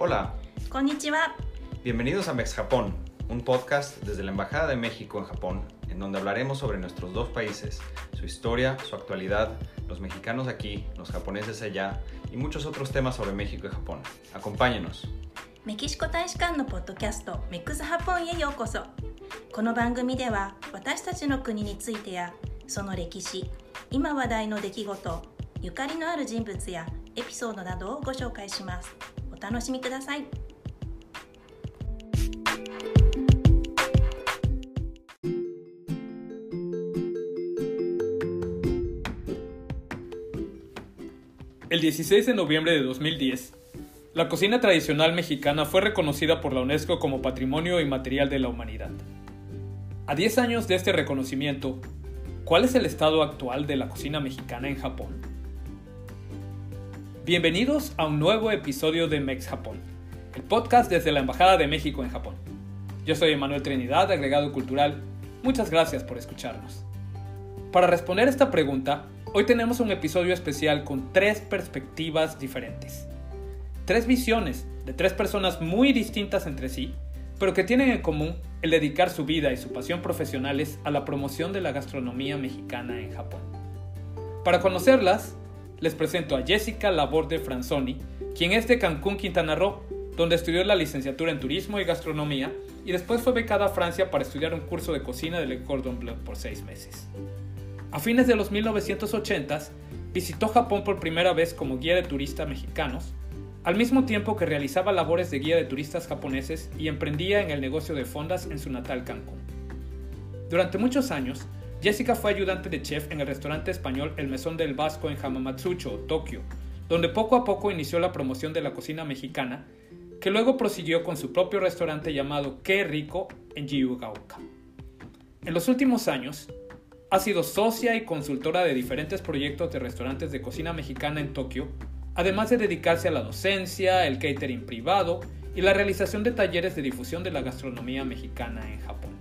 Hola, こんにちは。 bienvenidos a Mex Japón, un podcast desde la Embajada de México en Japón, en donde hablaremos sobre nuestros dos países, su historia, su actualidad, los mexicanos aquí, los japoneses allá y muchos otros temas sobre México y Japón. Acompáñenos. メキシコ大使館のポッドキャストメックスハポンへようこそ。この番組では私たちの国についてやその歴史、今話題の出来事、ゆかりのある人物やエピソードなどをご紹介します。 お楽しみください。 El 16 de noviembre de 2010, la cocina tradicional mexicana fue reconocida por la UNESCO como Patrimonio Inmaterial de la Humanidad. A 10 años de este reconocimiento, ¿cuál es el estado actual de la cocina mexicana en Japón? Bienvenidos a un nuevo episodio de Mex Japón, el podcast desde la Embajada de México en Japón. Yo soy Emanuel Trinidad, agregado cultural. Muchas gracias por escucharnos. Para responder esta pregunta, hoy tenemos un episodio especial con tres perspectivas diferentes. Tres visiones de tres personas muy distintas entre sí, pero que tienen en común el dedicar su vida y su pasión profesionales a la promoción de la gastronomía mexicana en Japón. Para conocerlas, les presento a Jessica Laborde Franzoni, quien es de Cancún, Quintana Roo, donde estudió la licenciatura en Turismo y Gastronomía y después fue becada a Francia para estudiar un curso de cocina del Cordon Bleu por seis meses. A fines de los 1980s, visitó Japón por primera vez como guía de turistas mexicanos, al mismo tiempo que realizaba labores de guía de turistas japoneses y emprendía en el negocio de fondas en su natal Cancún. Durante muchos años, Jessica fue ayudante de chef en el restaurante español El Mesón del Vasco en Hamamatsucho, Tokio, donde poco a poco inició la promoción de la cocina mexicana, que luego prosiguió con su propio restaurante llamado Qué Rico en Jiyugaoka. En los últimos años, ha sido socia y consultora de diferentes proyectos de restaurantes de cocina mexicana en Tokio, además de dedicarse a la docencia, el catering privado y la realización de talleres de difusión de la gastronomía mexicana en Japón.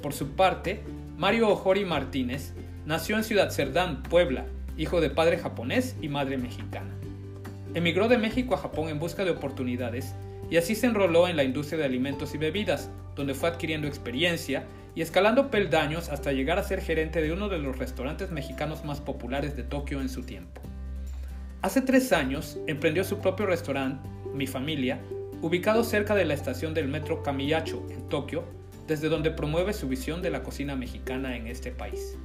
Por su parte, Mario Ojori Martínez nació en Ciudad Cerdán, Puebla, hijo de padre japonés y madre mexicana. Emigró de México a Japón en busca de oportunidades y así se enroló en la industria de alimentos y bebidas, donde fue adquiriendo experiencia y escalando peldaños hasta llegar a ser gerente de uno de los restaurantes mexicanos más populares de Tokio en su tiempo. Hace tres años emprendió su propio restaurante, Mi Familia, ubicado cerca de la estación del metro Kamiyacho en Tokio, desde donde promueve su visión de la cocina mexicana en este país.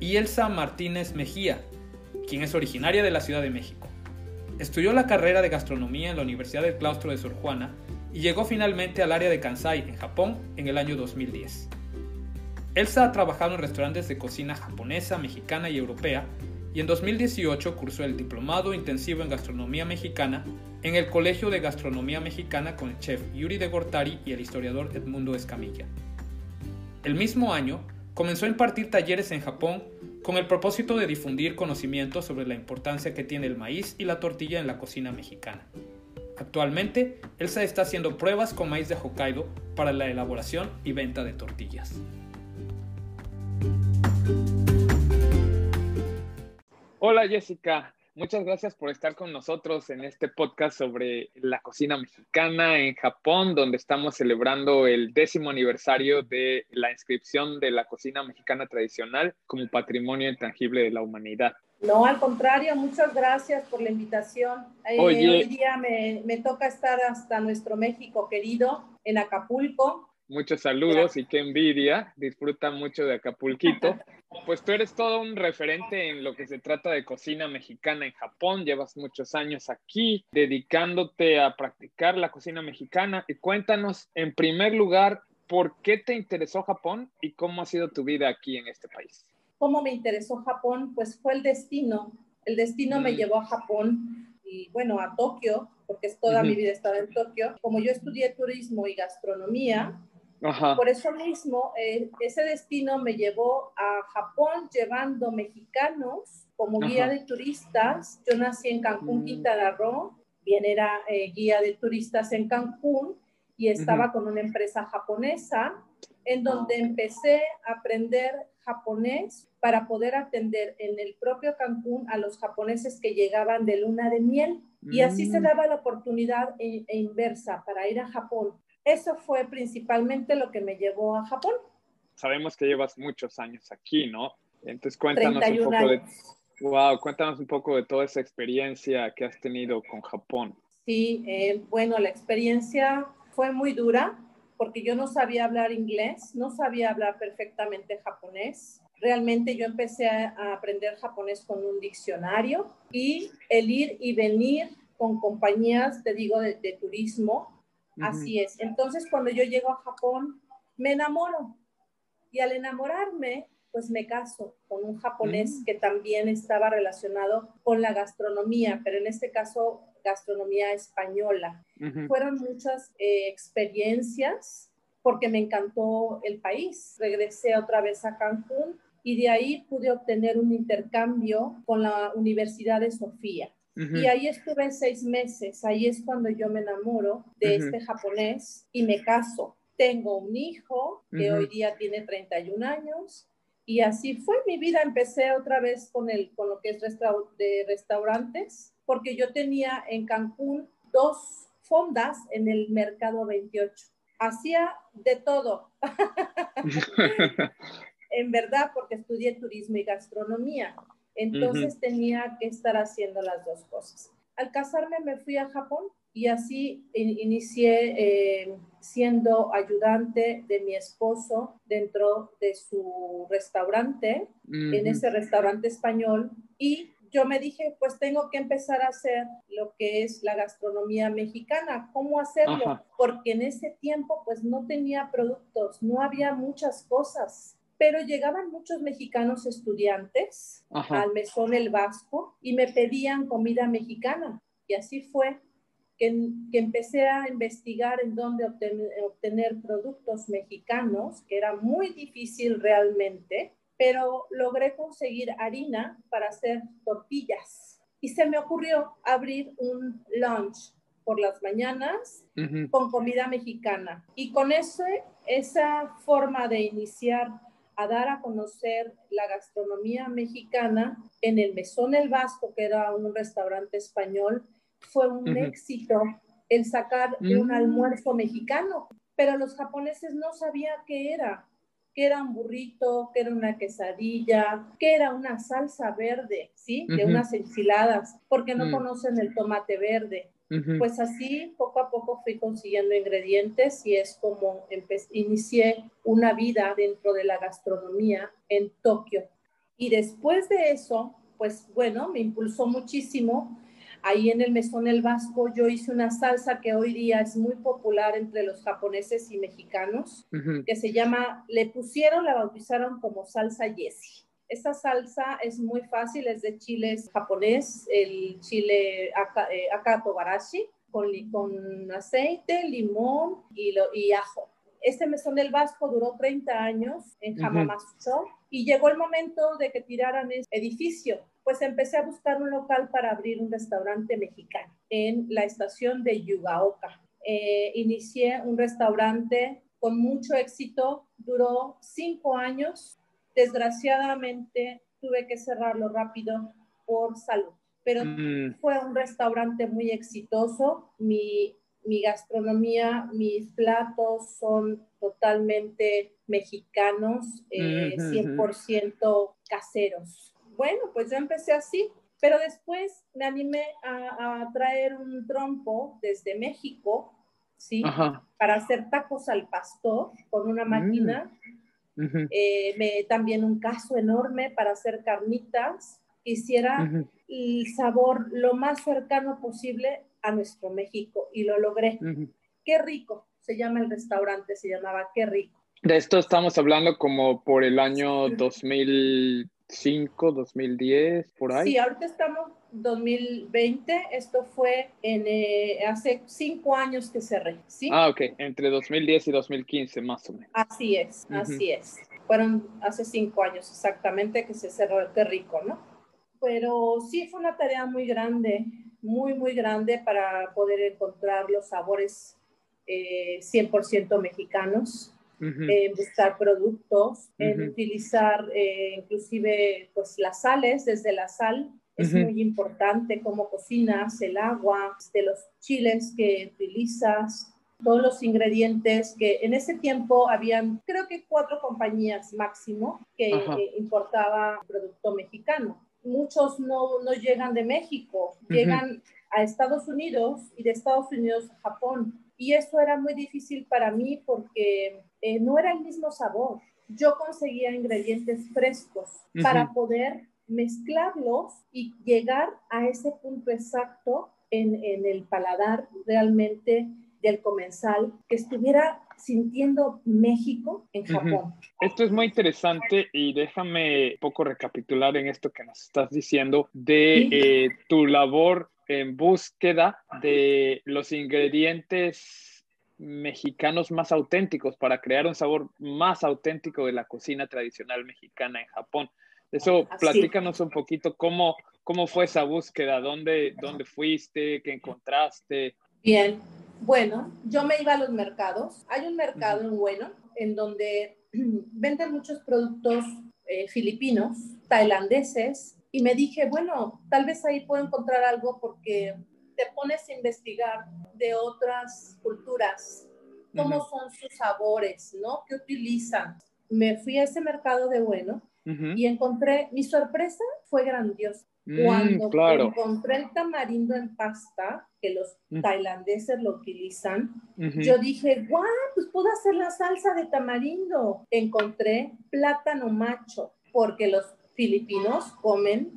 Y Elsa Martínez Mejía, quien es originaria de la Ciudad de México. Estudió la carrera de gastronomía en la Universidad del Claustro de Sor Juana y llegó finalmente al área de Kansai, en Japón, en el año 2010. Elsa ha trabajado en restaurantes de cocina japonesa, mexicana y europea, y en 2018 cursó el Diplomado Intensivo en Gastronomía Mexicana en el Colegio de Gastronomía Mexicana con el chef Yuri de Gortari y el historiador Edmundo Escamilla. El mismo año, comenzó a impartir talleres en Japón con el propósito de difundir conocimientos sobre la importancia que tiene el maíz y la tortilla en la cocina mexicana. Actualmente, Elsa está haciendo pruebas con maíz de Hokkaido para la elaboración y venta de tortillas. Hola Jessica, muchas gracias por estar con nosotros en este podcast sobre la cocina mexicana en Japón, donde estamos celebrando el décimo aniversario de la inscripción de la cocina mexicana tradicional como patrimonio intangible de la humanidad. No, al contrario, muchas gracias por la invitación. Eh. Hoy día me, me toca estar hasta nuestro México querido, en Acapulco. Muchos saludos y qué envidia, disfruta mucho de Acapulquito. Pues tú eres todo un referente en lo que se trata de cocina mexicana en Japón, llevas muchos años aquí dedicándote a practicar la cocina mexicana y cuéntanos en primer lugar por qué te interesó Japón y cómo ha sido tu vida aquí en este país. ¿Cómo me interesó Japón? Pues fue el destino. El destino me Mm. llevó a Japón y bueno, a Tokio, porque toda mi Ujú. vida he estado en Tokio. Como yo estudié turismo y gastronomía, Ajá. Por eso mismo, eh, ese destino me llevó a Japón llevando mexicanos como guía de turistas. Yo nací en Cancún, Mm. Quintana Roo, bien era eh, guía de turistas en Cancún y estaba con una empresa japonesa en donde empecé a aprender japonés para poder atender en el propio Cancún a los japoneses que llegaban de luna de miel. Y así se Mm. daba la oportunidad e, e inversa para ir a Japón. Eso fue principalmente lo que me llevó a Japón. Sabemos que llevas muchos años aquí, ¿no? Entonces cuéntanos un 31 poco de, wow, cuéntanos un poco de toda esa experiencia que has tenido con Japón. Sí, eh, bueno, la experiencia fue muy dura porque yo no sabía hablar inglés, no sabía hablar perfectamente japonés. Realmente yo empecé a, a aprender japonés con un diccionario y el ir y venir con compañías, te digo, de, de turismo. Así es. Entonces, cuando yo llego a Japón, me enamoro. Y al enamorarme, pues me caso con un japonés Mm. que también estaba relacionado con la gastronomía, pero en este caso gastronomía española. Fueron muchas eh, experiencias porque me encantó el país. Regresé otra vez a Cancún y de ahí pude obtener un intercambio con la Universidad de Sofía. Y ahí estuve seis meses. Ahí es cuando yo me enamoro de este japonés y me caso. Tengo un hijo que hoy día tiene 31 años. Y así fue mi vida. Empecé otra vez con, el, con lo que es resta- de restaurantes, porque yo tenía en Cancún dos fondas en el mercado 28. Hacía de todo, en verdad, porque estudié turismo y gastronomía. Entonces tenía que estar haciendo las dos cosas. Al casarme me fui a Japón y así in- inicié eh, siendo ayudante de mi esposo dentro de su restaurante, en ese restaurante español. Y yo me dije, pues tengo que empezar a hacer lo que es la gastronomía mexicana. ¿Cómo hacerlo? Ajá. Porque en ese tiempo pues no tenía productos, no había muchas cosas. Pero llegaban muchos mexicanos estudiantes Ajá. al mesón El Vasco y me pedían comida mexicana. Y así fue que, que empecé a investigar en dónde obtener, obtener productos mexicanos, que era muy difícil realmente, pero logré conseguir harina para hacer tortillas. Y se me ocurrió abrir un lunch por las mañanas con comida mexicana. Y con ese, esa forma de iniciar a dar a conocer la gastronomía mexicana en el Mesón El Vasco, que era un restaurante español, fue un éxito el sacar un Mm. almuerzo mexicano. Pero los japoneses no sabían qué era, que era un burrito, que era una quesadilla, que era una salsa verde, ¿sí? De unas enchiladas, porque no Mm. conocen el tomate verde. Pues así, poco a poco fui consiguiendo ingredientes y es como inicié una vida dentro de la gastronomía en Tokio. Y después de eso, pues bueno, me impulsó muchísimo. Ahí en el Mesón El Vasco yo hice una salsa que hoy día es muy popular entre los japoneses y mexicanos, que se llama, le pusieron, la bautizaron como salsa Yesi. Esta salsa es muy fácil, es de chile japonés, el chile aka, eh, con, con aceite, limón y, lo, y ajo. Este mesón del Vasco duró 30 años en. Hamamatsu y llegó el momento de que tiraran ese edificio. Pues empecé a buscar un local para abrir un restaurante mexicano en la estación de Yugaoka. Eh, inicié un restaurante con mucho éxito, duró cinco años. Desgraciadamente tuve que cerrarlo rápido por salud, pero Mm. fue un restaurante muy exitoso. Mi, mi gastronomía, mis platos son totalmente mexicanos, eh, Ujú, ujú. 100% caseros. Bueno, pues yo empecé así, pero después me animé a, a traer un trompo desde México, ¿sí? Ajá. Para hacer tacos al pastor con una máquina. Eh, me, también un caso enorme para hacer carnitas. Quisiera Ujú. el sabor lo más cercano posible a nuestro México y lo logré. Qué rico, se llama el restaurante, se llamaba Qué rico. De esto estamos hablando como por el año 2005, 2010, por ahí. Sí, ahorita estamos 2020, esto fue en, eh, hace cinco años que cerré, ¿sí? Ah, ok, entre 2010 y 2015 más o menos. Así es, así es. Fueron hace cinco años exactamente que se cerró Qué rico, ¿no? Pero sí fue una tarea muy grande, muy, muy grande para poder encontrar los sabores eh, 100% mexicanos, En buscar productos, en utilizar eh, inclusive pues las sales, desde la sal, es muy importante cómo cocinas, el agua, de los chiles que utilizas, todos los ingredientes que en ese tiempo habían, creo que cuatro compañías máximo que importaba producto mexicano. Muchos no, no llegan de México, llegan a Estados Unidos y de Estados Unidos a Japón. Y eso era muy difícil para mí porque eh, no era el mismo sabor. Yo conseguía ingredientes frescos para poder mezclarlos y llegar a ese punto exacto en, en el paladar realmente del comensal que estuviera sintiendo México en Japón. Esto es muy interesante y déjame un poco recapitular en esto que nos estás diciendo de eh, tu labor en búsqueda de los ingredientes mexicanos más auténticos para crear un sabor más auténtico de la cocina tradicional mexicana en Japón. Eso, platícanos un poquito cómo, cómo fue esa búsqueda, dónde, dónde fuiste, qué encontraste. Bien, bueno, yo me iba a los mercados. Hay un mercado en Bueno en donde venden muchos productos eh, filipinos, tailandeses, y me dije, bueno, tal vez ahí puedo encontrar algo porque te pones a investigar de otras culturas, cómo son sus sabores, ¿no? ¿Qué utilizan? Me fui a ese mercado de Bueno y encontré, mi sorpresa fue grandiosa. Mm, Cuando encontré el tamarindo en pasta, que los mm. tailandeses lo utilizan, yo dije, guau, pues puedo hacer la salsa de tamarindo. Encontré plátano macho, porque los filipinos comen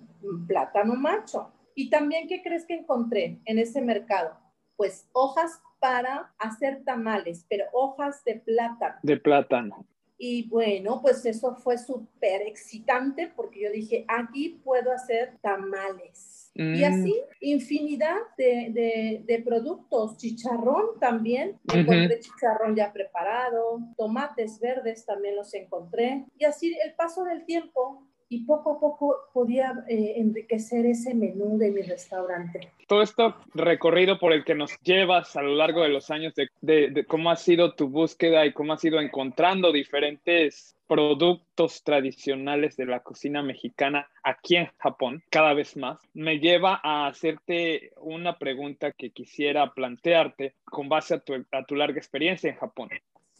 plátano macho. Y también, ¿qué crees que encontré en ese mercado? Pues hojas para hacer tamales, pero hojas de plátano. De plátano. Y bueno, pues eso fue súper excitante porque yo dije, aquí puedo hacer tamales. Y mm. así, infinidad de, de, productos. Chicharrón también. Encontré chicharrón ya preparado. Tomates verdes también los encontré. Y así el paso del tiempo y poco a poco podía eh, enriquecer ese menú de mi restaurante. Todo esto recorrido por el que nos llevas a lo largo de los años de, de, cómo ha sido tu búsqueda y cómo has ido encontrando diferentes productos tradicionales de la cocina mexicana aquí en Japón, cada vez más, me lleva a hacerte una pregunta que quisiera plantearte con base a tu, a tu larga experiencia en Japón.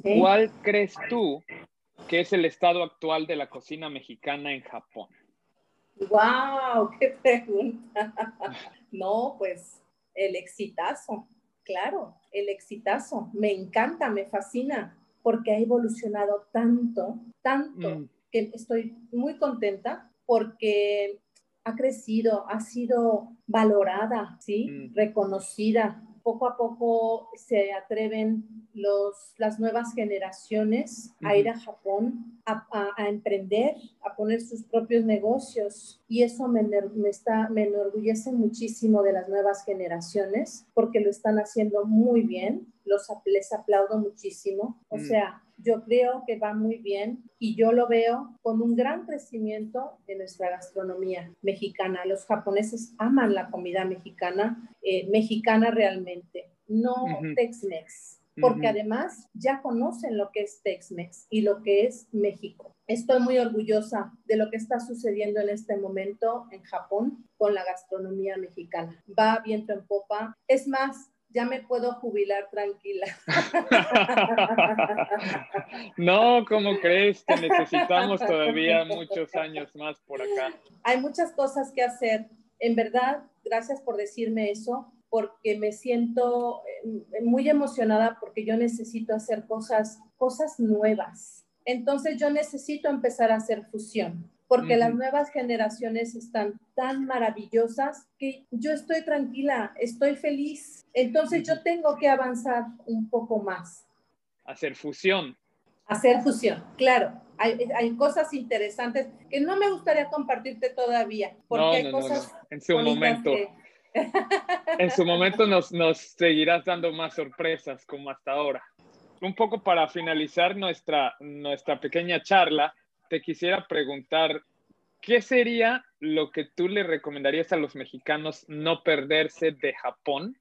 ¿Cuál crees tú ¿Qué es el estado actual de la cocina mexicana en Japón? ¡Wow! ¡Qué pregunta! No, pues el exitazo, claro, el exitazo. Me encanta, me fascina, porque ha evolucionado tanto, tanto, mm. que estoy muy contenta porque ha crecido, ha sido valorada, ¿sí? Mm. Reconocida. Poco a poco se atreven los, las nuevas generaciones a ir a Japón, a, emprender, a poner sus propios negocios. Y eso me, me, está, me enorgullece muchísimo de las nuevas generaciones porque lo están haciendo muy bien. Los, les aplaudo muchísimo. O sea, yo creo que va muy bien y yo lo veo con un gran crecimiento de nuestra gastronomía mexicana. Los japoneses aman la comida mexicana, eh, mexicana realmente, no Tex-Mex porque además ya conocen lo que es Tex-Mex y lo que es México. Estoy muy orgullosa de lo que está sucediendo en este momento en Japón con la gastronomía mexicana. Va viento en popa. Es más, ya me puedo jubilar tranquila. No, ¿cómo crees? que necesitamos todavía muchos años más por acá. Hay muchas cosas que hacer. En verdad, gracias por decirme eso porque me siento eh, muy emocionada porque yo necesito hacer cosas, cosas nuevas. Entonces yo necesito empezar a hacer fusión, porque las nuevas generaciones están tan maravillosas que yo estoy tranquila, estoy feliz. Entonces yo tengo que avanzar un poco más. Hacer fusión. Hacer fusión, claro. Hay, hay, cosas interesantes que no me gustaría compartirte todavía, porque hay cosas en su momento en su momento nos, nos seguirás dando más sorpresas como hasta ahora. Un poco para finalizar nuestra, nuestra pequeña charla, te quisiera preguntar, ¿qué sería lo que tú le recomendarías a los mexicanos no perderse de Japón?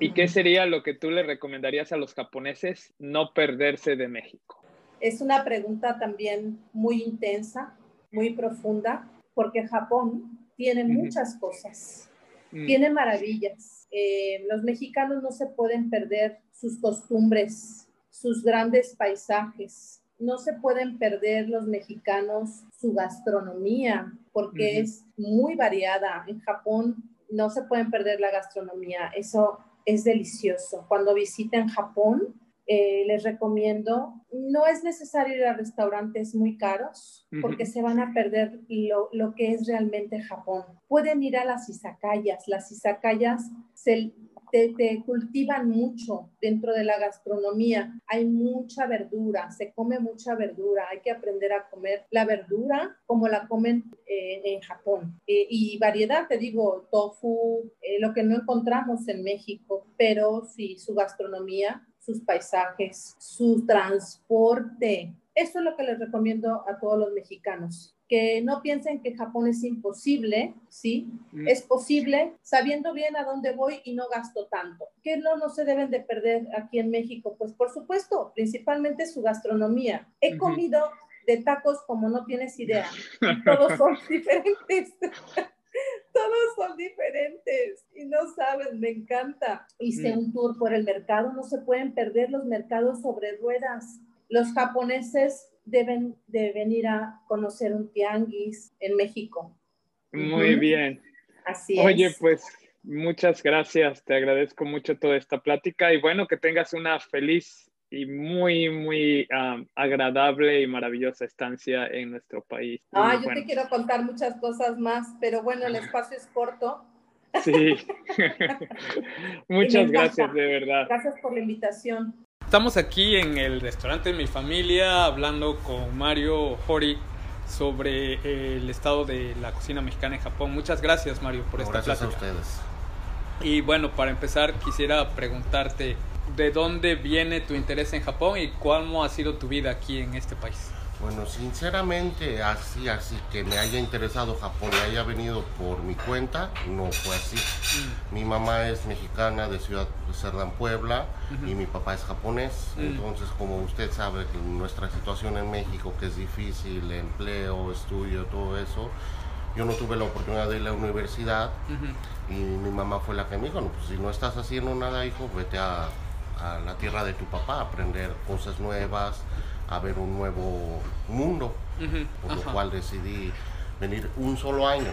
¿Y qué sería lo que tú le recomendarías a los japoneses no perderse de México? Es una pregunta también muy intensa, muy profunda, porque Japón tiene muchas cosas, Mm. tiene maravillas. Eh, los mexicanos no se pueden perder sus costumbres, sus grandes paisajes. No se pueden perder los mexicanos su gastronomía, porque es muy variada. En Japón no se pueden perder la gastronomía. Eso es delicioso. Cuando visiten Japón, eh, les recomiendo, no es necesario ir a restaurantes muy caros porque se van a perder lo, lo que es realmente Japón. Pueden ir a las izakayas. Las izakayas se, te, cultivan mucho dentro de la gastronomía. Hay mucha verdura, se come mucha verdura. Hay que aprender a comer la verdura como la comen eh, en Japón. Eh, y variedad, te digo, tofu, eh, lo que no encontramos en México, pero sí su gastronomía, sus paisajes, su transporte. Eso es lo que les recomiendo a todos los mexicanos. Que no piensen que Japón es imposible, ¿sí? Mm. Es posible sabiendo bien a dónde voy y no gasto tanto. ¿Qué no, no se deben de perder aquí en México? Pues por supuesto, principalmente su gastronomía. He comido de tacos como no tienes idea. Todos son diferentes. Todos son diferentes y no sabes, me encanta. Hice Mm. un tour por el mercado, no se pueden perder los mercados sobre ruedas. Los japoneses deben de venir a conocer un tianguis en México. Muy bien. Así Oye, es. pues muchas gracias, te agradezco mucho toda esta plática y bueno, que tengas una feliz y muy, muy um, agradable y maravillosa estancia en nuestro país. Ah, yo bueno, te quiero contar muchas cosas más, pero bueno, el espacio es corto. Sí. muchas gracias, de verdad. Gracias por la invitación. Estamos aquí en el restaurante de mi familia hablando con Mario Hori sobre el estado de la cocina mexicana en Japón. Muchas gracias, Mario, por esta Gracias a plática. ustedes. Y bueno, para empezar, quisiera preguntarte de dónde viene tu interés en Japón y cómo ha sido tu vida aquí en este país. Bueno, sinceramente, así, así que me haya interesado Japón y haya venido por mi cuenta, no fue así. Mm, Mi mamá es mexicana de Ciudad Cerdán, Puebla, y mi papá es japonés. Mm. Entonces, como usted sabe, que nuestra situación en México, que es difícil, empleo, estudio, todo eso, yo no tuve la oportunidad de ir a la universidad y mi mamá fue la que me dijo, no, pues si no estás haciendo nada, hijo, vete a, a la tierra de tu papá, a aprender cosas nuevas, a ver un nuevo mundo, por lo cual decidí venir un solo año,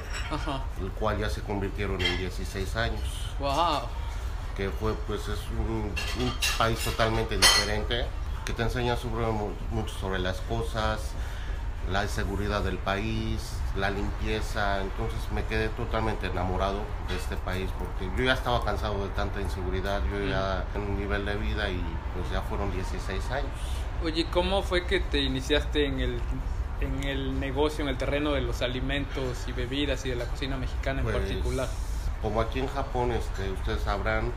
el cual ya se convirtieron en 16 años, Wow. que fue pues es un, un país totalmente diferente, que te enseña sobre, mu- mucho sobre las cosas, la seguridad del país, la limpieza, entonces me quedé totalmente enamorado de este país porque yo ya estaba cansado de tanta inseguridad, yo ya en un nivel de vida y pues ya fueron 16 años. Oye, ¿cómo fue que te iniciaste en el, en el negocio, en el terreno de los alimentos y bebidas y de la cocina mexicana en Pues, particular? Como aquí en Japón, este, ustedes sabrán,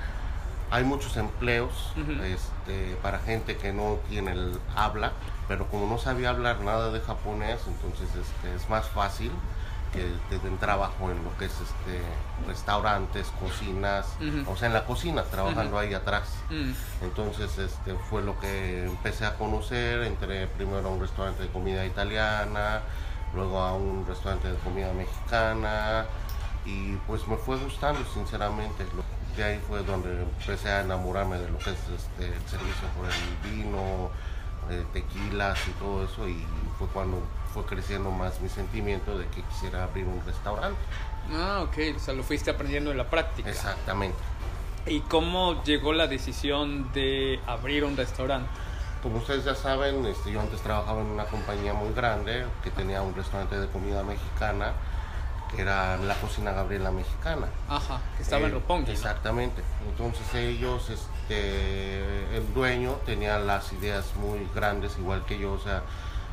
hay muchos empleos este, para gente que no tiene el habla, pero como no sabía hablar nada de japonés, entonces este, es más fácil que te den trabajo en lo que es este, restaurantes, cocinas, o sea, en la cocina, trabajando ahí atrás. Mm, Entonces este, fue lo que empecé a conocer, entré primero a un restaurante de comida italiana, luego a un restaurante de comida mexicana y pues me fue gustando sinceramente. De ahí fue donde empecé a enamorarme de lo que es este, el servicio por el vino, eh, tequilas y todo eso y fue cuando fue creciendo más mi sentimiento de que quisiera abrir un restaurante. Ah, ok, o sea, lo fuiste aprendiendo en la práctica. Exactamente. ¿Y cómo llegó la decisión de abrir un restaurante? Como ustedes ya saben, este, yo antes trabajaba en una compañía muy grande que tenía un restaurante de comida mexicana, que era la cocina Gabriela Mexicana. Ajá, que estaba en Eh, Roppongi. ¿no? Exactamente. Entonces ellos, este, el dueño tenía las ideas muy grandes, igual que yo. O sea,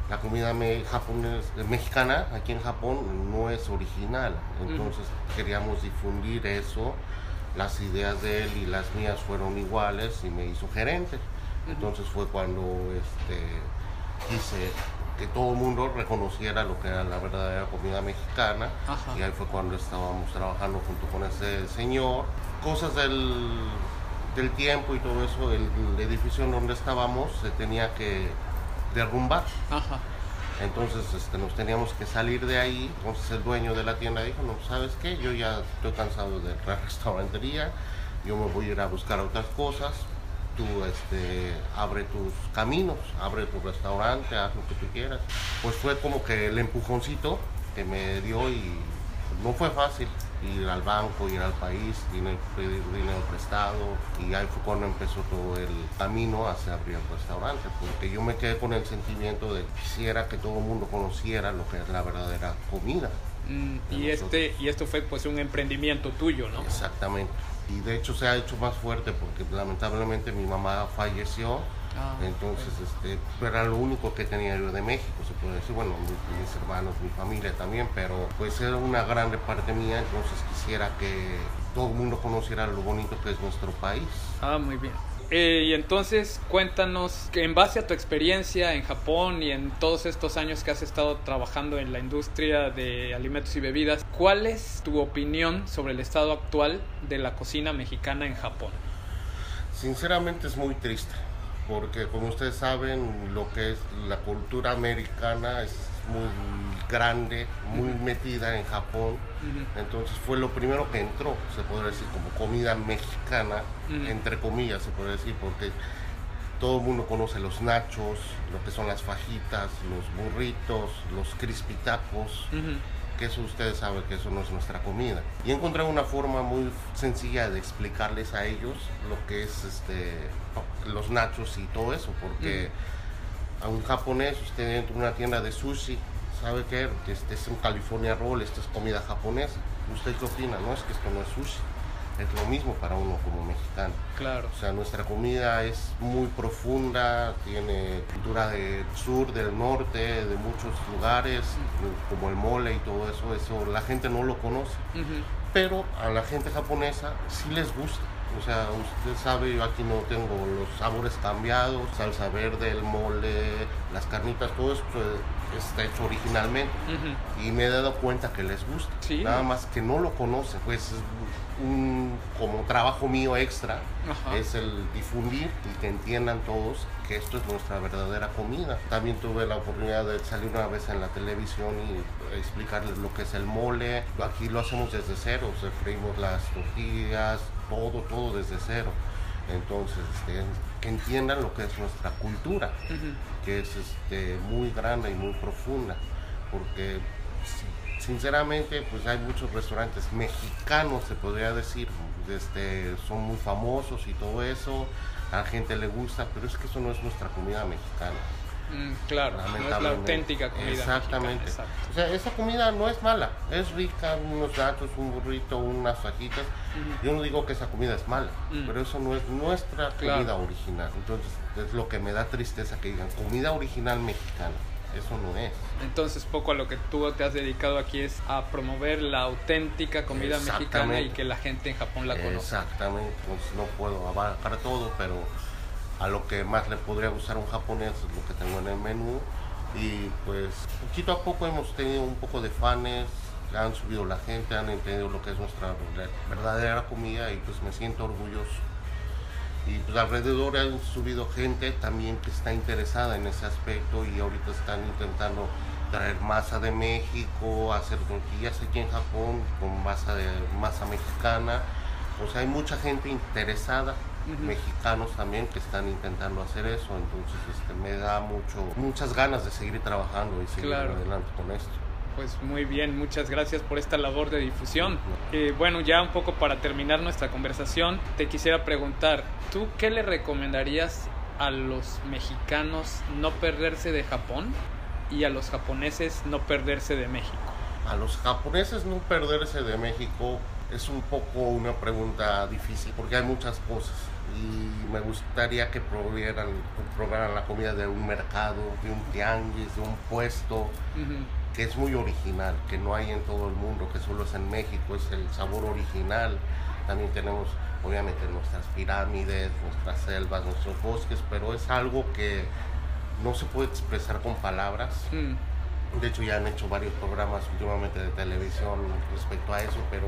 la comida me- japonés- eh, mexicana aquí en Japón no es original. Entonces queríamos difundir eso. Las ideas de él y las mías fueron iguales y me hizo gerente. Entonces fue cuando este, quise que todo el mundo reconociera lo que era la verdadera comida mexicana. Ajá. Y ahí fue cuando estábamos trabajando junto con ese señor. Cosas del, del tiempo y todo eso, el, el edificio en donde estábamos se tenía que derrumbar. Ajá. Entonces este, nos teníamos que salir de ahí. Entonces el dueño de la tienda dijo, no, ¿sabes qué? Yo ya estoy cansado de la restaurantería, yo me voy a ir a buscar otras cosas. Tú este, abre tus caminos, abre tu restaurante, haz lo que tú quieras. Pues fue como que el empujoncito que me dio y no fue fácil ir al banco, ir al país, pedir dinero prestado y ahí fue cuando empezó todo el camino hacia abrir el restaurante, porque yo me quedé con el sentimiento de que quisiera que todo el mundo conociera lo que es la verdadera comida. Mm, y, este, y esto fue pues un emprendimiento tuyo, ¿no? Exactamente. Y de hecho se ha hecho más fuerte porque lamentablemente mi mamá falleció Ah, Entonces, este, era lo único que tenía yo de México, se puede decir, bueno, mis, hermanos, mi familia también, pero pues era una grande parte mía, entonces quisiera que todo el mundo conociera lo bonito que es nuestro país. Ah, muy bien. Eh, y entonces cuéntanos, en base a tu experiencia en Japón y en todos estos años que has estado trabajando en la industria de alimentos y bebidas, ¿cuál es tu opinión sobre el estado actual de la cocina mexicana en Japón? Sinceramente es muy triste porque como ustedes saben, lo que es la cultura americana es muy grande, muy metida en Japón, entonces fue lo primero que entró, se puede decir, como comida mexicana, entre comillas, se puede decir, porque todo el mundo conoce los nachos, lo que son las fajitas, los burritos, los crispitacos, que eso ustedes saben que eso no es nuestra comida. Y encontré una forma muy sencilla de explicarles a ellos lo que es este los nachos y todo eso, porque a un japonés, usted entra en una tienda de sushi, sabe que este es un California Roll, esto es comida japonesa. ¿Usted qué opina? No es que esto no es sushi es lo mismo para uno como mexicano. Claro. O sea, nuestra comida es muy profunda, tiene cultura del sur, del norte, de muchos lugares, como el mole y todo eso, eso la gente no lo conoce. Pero a la gente japonesa sí les gusta. O sea, usted sabe, yo aquí no tengo los sabores cambiados, salsa verde, el mole, las carnitas, todo esto está hecho originalmente. Y me he dado cuenta que les gusta. Nada más que no lo conocen. Pues un como trabajo mío extra es el difundir y que entiendan todos que esto es nuestra verdadera comida. También tuve la oportunidad de salir una vez en la televisión y explicarles lo que es el mole. Aquí lo hacemos desde cero, se freímos las tortillas, todo, todo desde cero. Entonces, este, que entiendan lo que es nuestra cultura, que es este, muy grande y muy profunda, porque sinceramente pues hay muchos restaurantes mexicanos, se podría decir, este, son muy famosos y todo eso, a la gente le gusta, pero es que eso no es nuestra comida mexicana. Mm, claro, no es la auténtica comida. Exactamente. O sea, esa comida no es mala, es rica, unos gatos, un burrito, unas fajitas. Yo no digo que esa comida es mala, mm. pero eso no es nuestra comida original. Entonces, es lo que me da tristeza que digan comida original mexicana. Eso no es. Entonces, poco a lo que tú te has dedicado aquí es a promover la auténtica comida mexicana y que la gente en Japón la conozca. Exactamente. Pues no puedo abarcar todo, pero a lo que más le podría gustar a un japonés es lo que tengo en el menú. Y pues poquito a poco hemos tenido un poco de fans, han subido la gente, han entendido lo que es nuestra verdadera comida y pues me siento orgulloso. Y pues alrededor han subido gente también que está interesada en ese aspecto y ahorita están intentando traer masa de México, hacer tortillas aquí en Japón con masa de masa mexicana. O sea, hay mucha gente interesada mexicanos también que están intentando hacer eso, entonces este, me da mucho, muchas ganas de seguir trabajando y seguir adelante con esto. Pues muy bien, muchas gracias por esta labor de difusión. Eh, bueno, ya un poco para terminar nuestra conversación, te quisiera preguntar, ¿tú qué le recomendarías a los mexicanos no perderse de Japón y a los japoneses no perderse de México? A los japoneses no perderse de México es un poco una pregunta difícil porque hay muchas cosas y me gustaría que probaran, probaran la comida de un mercado, de un tianguis, de un puesto, que es muy original, que no hay en todo el mundo, que solo es en México, es el sabor original. También tenemos obviamente nuestras pirámides, nuestras selvas, nuestros bosques, pero es algo que no se puede expresar con palabras. Mm. De hecho ya han hecho varios programas últimamente de televisión respecto a eso, pero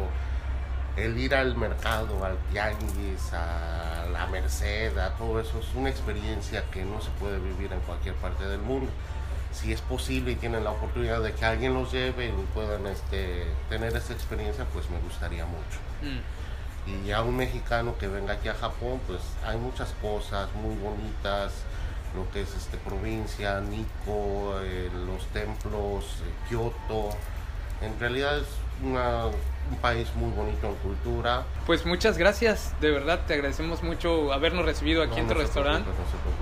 el ir al mercado, al tianguis, a la merced, a todo eso es una experiencia que no se puede vivir en cualquier parte del mundo. si es posible y tienen la oportunidad de que alguien los lleve y puedan este, tener esta experiencia, pues me gustaría mucho. Mm. Y a un mexicano que venga aquí a Japón, pues hay muchas cosas muy bonitas, lo que es este provincia, Nikko, eh, los templos, eh, Kioto. En realidad es un país muy bonito en cultura. Pues muchas gracias, de verdad te agradecemos mucho habernos recibido aquí en tu restaurante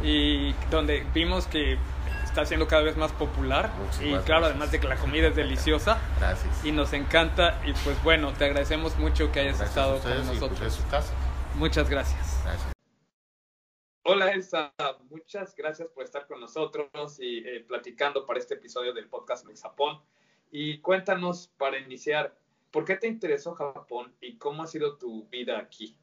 y donde vimos que está siendo cada vez más popular y claro, además de que la comida es deliciosa. Gracias. Y nos encanta y pues bueno, te agradecemos mucho que hayas estado con pues, nosotros. su casa. Muchas gracias. Gracias. Hola Elsa, muchas gracias por estar con nosotros y eh, platicando para este episodio del podcast Mex Japón. Y cuéntanos para iniciar, ¿por qué te interesó Japón y cómo ha sido tu vida aquí?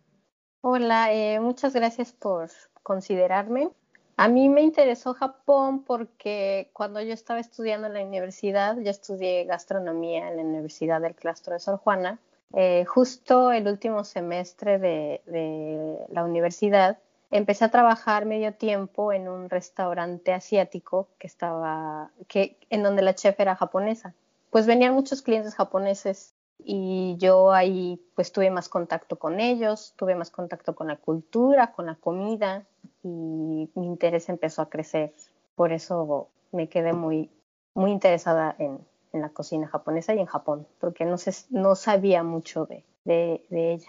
Hola, eh, muchas gracias por considerarme. A mí me interesó Japón porque cuando yo estaba estudiando en la universidad, yo estudié gastronomía en la Universidad del Claustro de Sor Juana. Eh, justo el último semestre de, la universidad, empecé a trabajar medio tiempo en un restaurante asiático que estaba, que, en donde la chef era japonesa. Pues venían muchos clientes japoneses y yo ahí pues tuve más contacto con ellos, tuve más contacto con la cultura, con la comida y mi interés empezó a crecer. Por eso me quedé muy, muy interesada en, en la cocina japonesa y en Japón, porque no, sé, no sabía mucho de, de, de ella.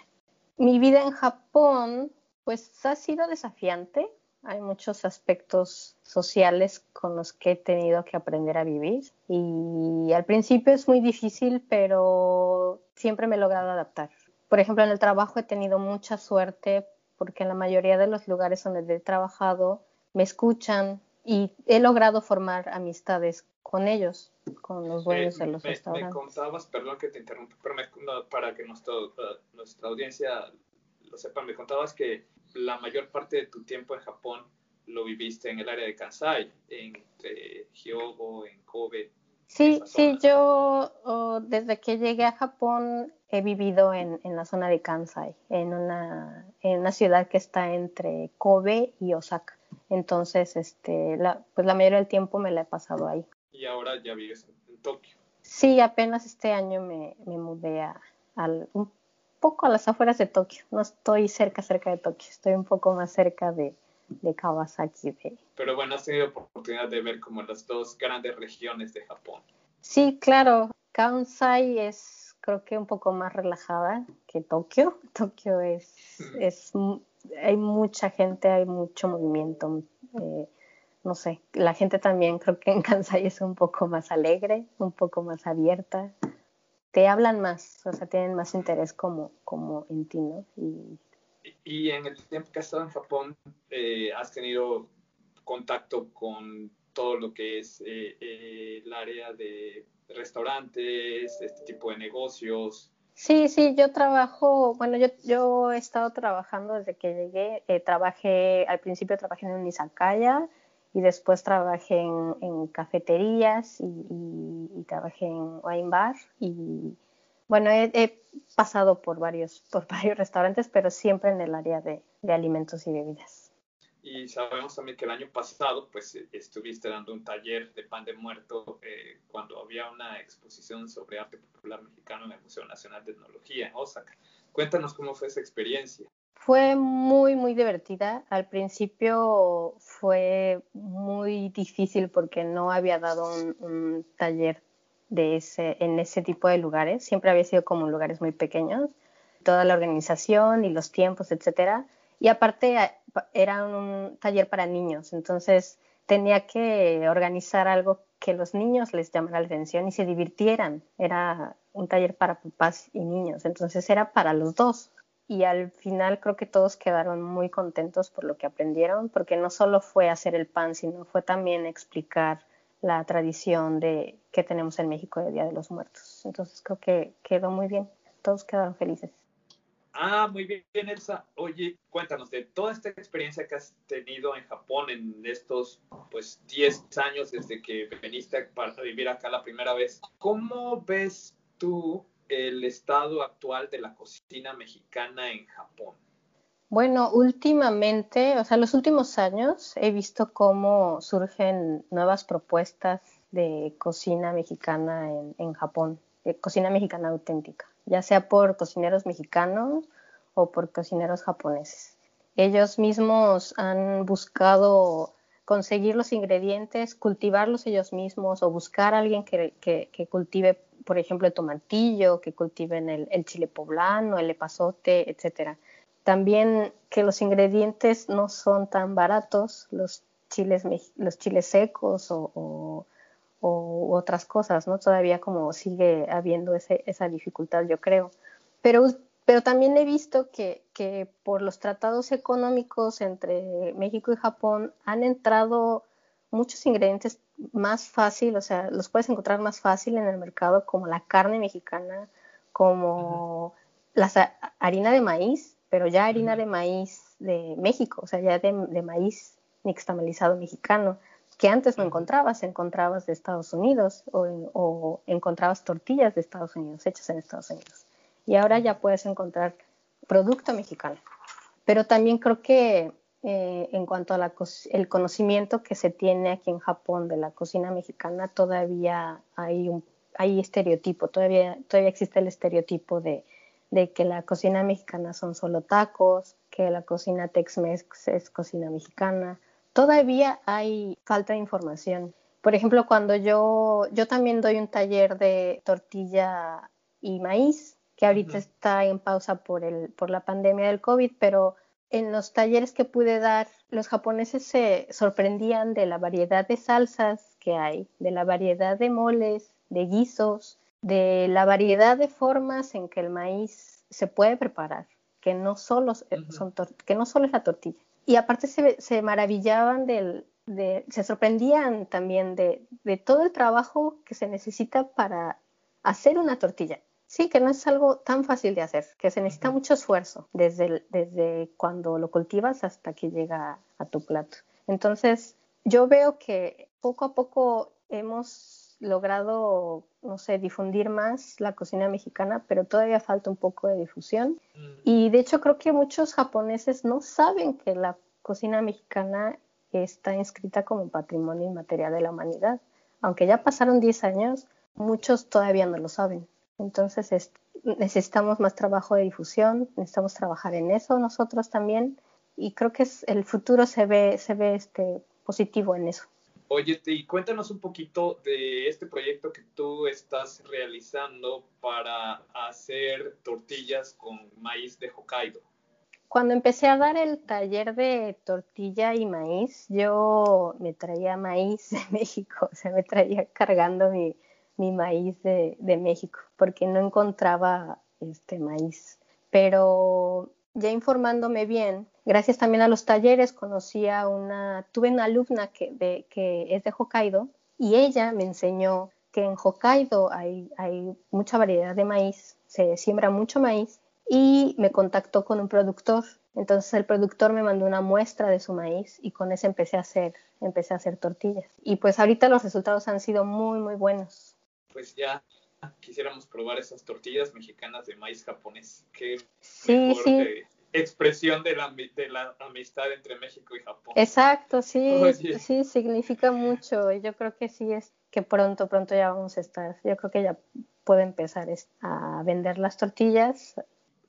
Mi vida en Japón pues ha sido desafiante. Hay muchos aspectos sociales con los que he tenido que aprender a vivir y al principio es muy difícil, pero siempre me he logrado adaptar. Por ejemplo, en el trabajo he tenido mucha suerte porque en la mayoría de los lugares donde he trabajado me escuchan y he logrado formar amistades con ellos, con los dueños de los restaurantes. Me contabas, perdón que te interrumpa, pero para que nuestro, nuestra audiencia lo sepa, me contabas que la mayor parte de tu tiempo en Japón lo viviste en el área de Kansai, entre Hyogo, en Kobe. Sí, sí, yo desde que llegué a Japón he vivido en, en, la zona de Kansai, en una, en una ciudad que está entre Kobe y Osaka. Entonces, este, la, pues la mayoría del tiempo me la he pasado ahí. ¿Y ahora ya vives en, Tokio? Sí, apenas este año me, me mudé a, al, un poco a las afueras de Tokio. No estoy cerca, cerca de Tokio. Estoy un poco más cerca de, de Kawasaki. Pero bueno, has tenido oportunidad de ver como las dos grandes regiones de Japón. Sí, claro. Kansai es creo que un poco más relajada que Tokio. Tokio es, es hay mucha gente, hay mucho movimiento. Eh, no sé, la gente también creo que en Kansai es un poco más alegre, un poco más abierta te hablan más, o sea, tienen más interés como, como en ti, ¿no? Y, y en el tiempo que has estado en Japón, eh, ¿has tenido contacto con todo lo que es eh, eh, el área de restaurantes, este tipo de negocios? Sí, sí, yo trabajo, bueno, yo, yo he estado trabajando desde que llegué, trabajé, al principio trabajé en un izakaya, y después trabajé en, cafeterías y, trabajé en wine bar y bueno, he, pasado por varios, por varios restaurantes, pero siempre en el área de, alimentos y bebidas. Y sabemos también que el año pasado, pues, estuviste dando un taller de pan de muerto eh, cuando había una exposición sobre arte popular mexicano en el Museo Nacional de Etnología en Osaka. Cuéntanos cómo fue esa experiencia. Fue muy, muy divertida. Al principio fue muy difícil porque no había dado un, taller de ese, en ese tipo de lugares. Siempre había sido como lugares muy pequeños. Toda la organización y los tiempos, etcétera. Y aparte era un taller para niños, entonces tenía que organizar algo que los niños les llamara la atención y se divirtieran. Era un taller para papás y niños, entonces era para los dos y al final creo que todos quedaron muy contentos por lo que aprendieron, porque no solo fue hacer el pan, sino fue también explicar la tradición de que tenemos en México de Día de los Muertos. Entonces creo que quedó muy bien, todos quedaron felices. Ah, muy bien, Elsa. Oye, cuéntanos de toda esta experiencia que has tenido en Japón en estos pues 10 años desde que viniste para vivir acá la primera vez. ¿Cómo ves tú el estado actual de la cocina mexicana en Japón? Bueno, últimamente, o sea, los últimos años he visto cómo surgen nuevas propuestas de cocina mexicana en, Japón, de cocina mexicana auténtica, ya sea por cocineros mexicanos o por cocineros japoneses. Ellos mismos han buscado conseguir los ingredientes, cultivarlos ellos mismos o buscar a alguien que, que, cultive, por ejemplo, el tomatillo, que cultiven el, chile poblano, el epazote, etcétera también que los ingredientes no son tan baratos, los chiles, los chiles secos o, otras cosas, ¿no? Todavía como sigue habiendo esa dificultad, yo creo. Pero, pero también he visto que, que por los tratados económicos entre México y Japón han entrado muchos ingredientes más fácil, o sea, los puedes encontrar más fácil en el mercado, como la carne mexicana, como la harina de maíz, pero ya harina de maíz de México, o sea, ya de, maíz nixtamalizado mexicano, que antes no encontrabas, encontrabas de Estados Unidos o, encontrabas tortillas de Estados Unidos, hechas en Estados Unidos. Y ahora ya puedes encontrar producto mexicano. Pero también creo que eh, en cuanto al conocimiento que se tiene aquí en Japón de la cocina mexicana, todavía hay un estereotipo, todavía, todavía existe el estereotipo de de que la cocina mexicana son solo tacos, que la cocina Tex-Mex es cocina mexicana. Todavía hay falta de información. Por ejemplo, cuando yo, yo también doy un taller de tortilla y maíz, que ahorita está en pausa por, el, por la pandemia del COVID, pero en los talleres que pude dar, los japoneses se sorprendían de la variedad de salsas que hay, de la variedad de moles, de guisos, de la variedad de formas en que el maíz se puede preparar, que no solo, son que no solo es la tortilla. Y aparte se, se maravillaban del, de, se sorprendían también de, de, todo el trabajo que se necesita para hacer una tortilla. Sí, que no es algo tan fácil de hacer, que se necesita mucho esfuerzo desde, desde cuando lo cultivas hasta que llega a tu plato. Entonces, yo veo que poco a poco hemos logrado, no sé, difundir más la cocina mexicana, pero todavía falta un poco de difusión. Mm. Y de hecho creo que muchos japoneses no saben que la cocina mexicana está inscrita como patrimonio inmaterial de la humanidad. Aunque ya pasaron 10 años, muchos todavía no lo saben. Entonces necesitamos más trabajo de difusión, necesitamos trabajar en eso nosotros también y creo que es, el futuro se ve, se ve este, positivo en eso. Oye, y cuéntanos un poquito de este proyecto que tú estás realizando para hacer tortillas con maíz de Hokkaido. Cuando empecé a dar el taller de tortilla y maíz, yo me traía maíz de México, o sea, me traía cargando mi, maíz de, de, México, porque no encontraba este maíz. Pero ya informándome bien, gracias también a los talleres, conocí a una, tuve una alumna que, de, que es de Hokkaido y ella me enseñó que en Hokkaido hay, hay mucha variedad de maíz, se siembra mucho maíz y me contactó con un productor. Entonces el productor me mandó una muestra de su maíz y con eso empecé a hacer, empecé a hacer tortillas. Y pues ahorita los resultados han sido muy, muy buenos. Pues ya quisiéramos probar esas tortillas mexicanas de maíz japonés. Qué sí, sí. expresión de la, de la, amistad entre México y Japón. Exacto, sí, sí, significa mucho. Yo creo que sí es que pronto, pronto ya vamos a estar. Yo creo que ya puede empezar a vender las tortillas.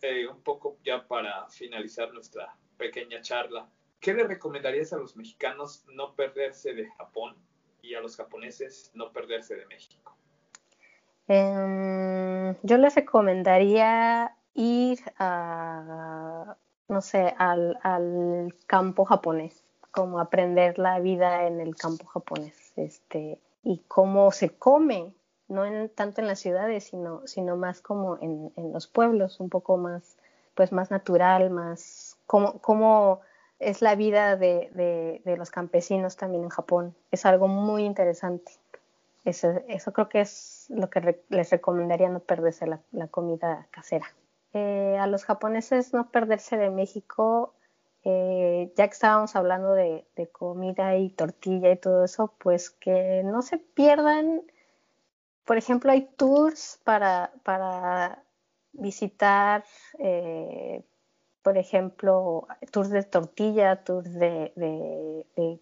Eh, un poco ya para finalizar nuestra pequeña charla, ¿qué le recomendarías a los mexicanos no perderse de Japón y a los japoneses no perderse de México? Em, yo les recomendaría ir a, no sé, al, al, campo japonés, como aprender la vida en el campo japonés, este, y cómo se come, no en, tanto en las ciudades, sino, sino más como en, en los pueblos, un poco más, pues más natural, más, como, como es la vida de, de, de los campesinos también en Japón. Es algo muy interesante. Eso, eso creo que es lo que les recomendaría no perderse la, comida casera. Eh, a los japoneses no perderse de México, eh, ya que estábamos hablando de, comida y tortilla y todo eso, pues que no se pierdan. Por ejemplo, hay tours para, para visitar eh, por ejemplo, tours de tortilla, tours de, de, de,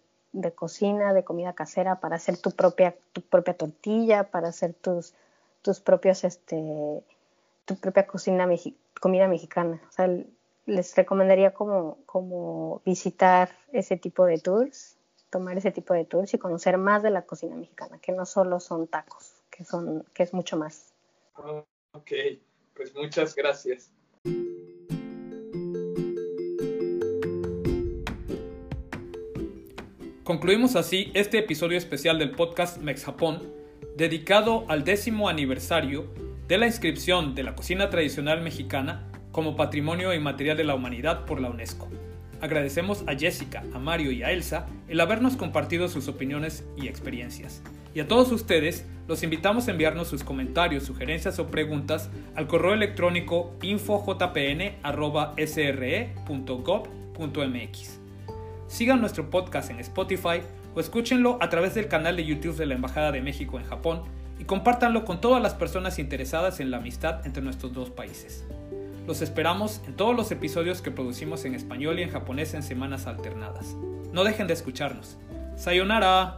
cocina, de comida casera, para hacer tu propia, tu propia tortilla, para hacer tus, tus propios, este, tu propia cocina, comida mexicana. O sea, les recomendaría como, como visitar ese tipo de tours, tomar ese tipo de tours y conocer más de la cocina mexicana, que no solo son tacos, que, son, que es mucho más. Ok, pues muchas gracias. Concluimos así este episodio especial del podcast Mex Japón, dedicado al décimo aniversario de la inscripción de la cocina tradicional mexicana como Patrimonio Inmaterial de la Humanidad por la UNESCO. Agradecemos a Jessica, a Mario y a Elsa el habernos compartido sus opiniones y experiencias. Y a todos ustedes los invitamos a enviarnos sus comentarios, sugerencias o preguntas al correo electrónico infojpn.sre.gov.mx. Sigan nuestro podcast en Spotify o escúchenlo a través del canal de YouTube de la Embajada de México en Japón y compártanlo con todas las personas interesadas en la amistad entre nuestros dos países. Los esperamos en todos los episodios que producimos en español y en japonés en semanas alternadas. No dejen de escucharnos. ¡Sayonara!